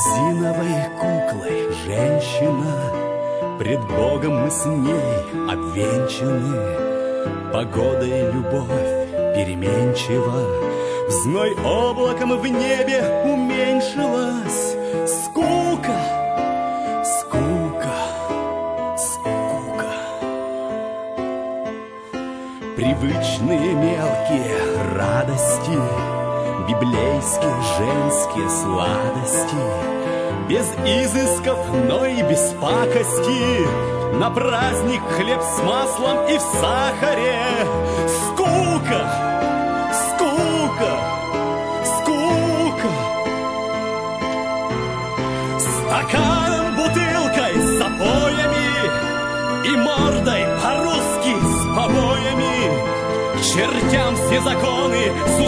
Резиновой куклой. Женщина Пред Богом мы с ней обвенчаны. Погода любовь переменчива. В зной облаком в небе уменьшилась. Скука, скука, скука. Привычные мелкие радости Библейские женские сладости Без изысков, но и без пакости. На праздник хлеб с маслом и в сахаре. Скука, скука, скука! Стаканом, бутылкой, с запоями И мордой по-русски с побоями. Чертям все законы с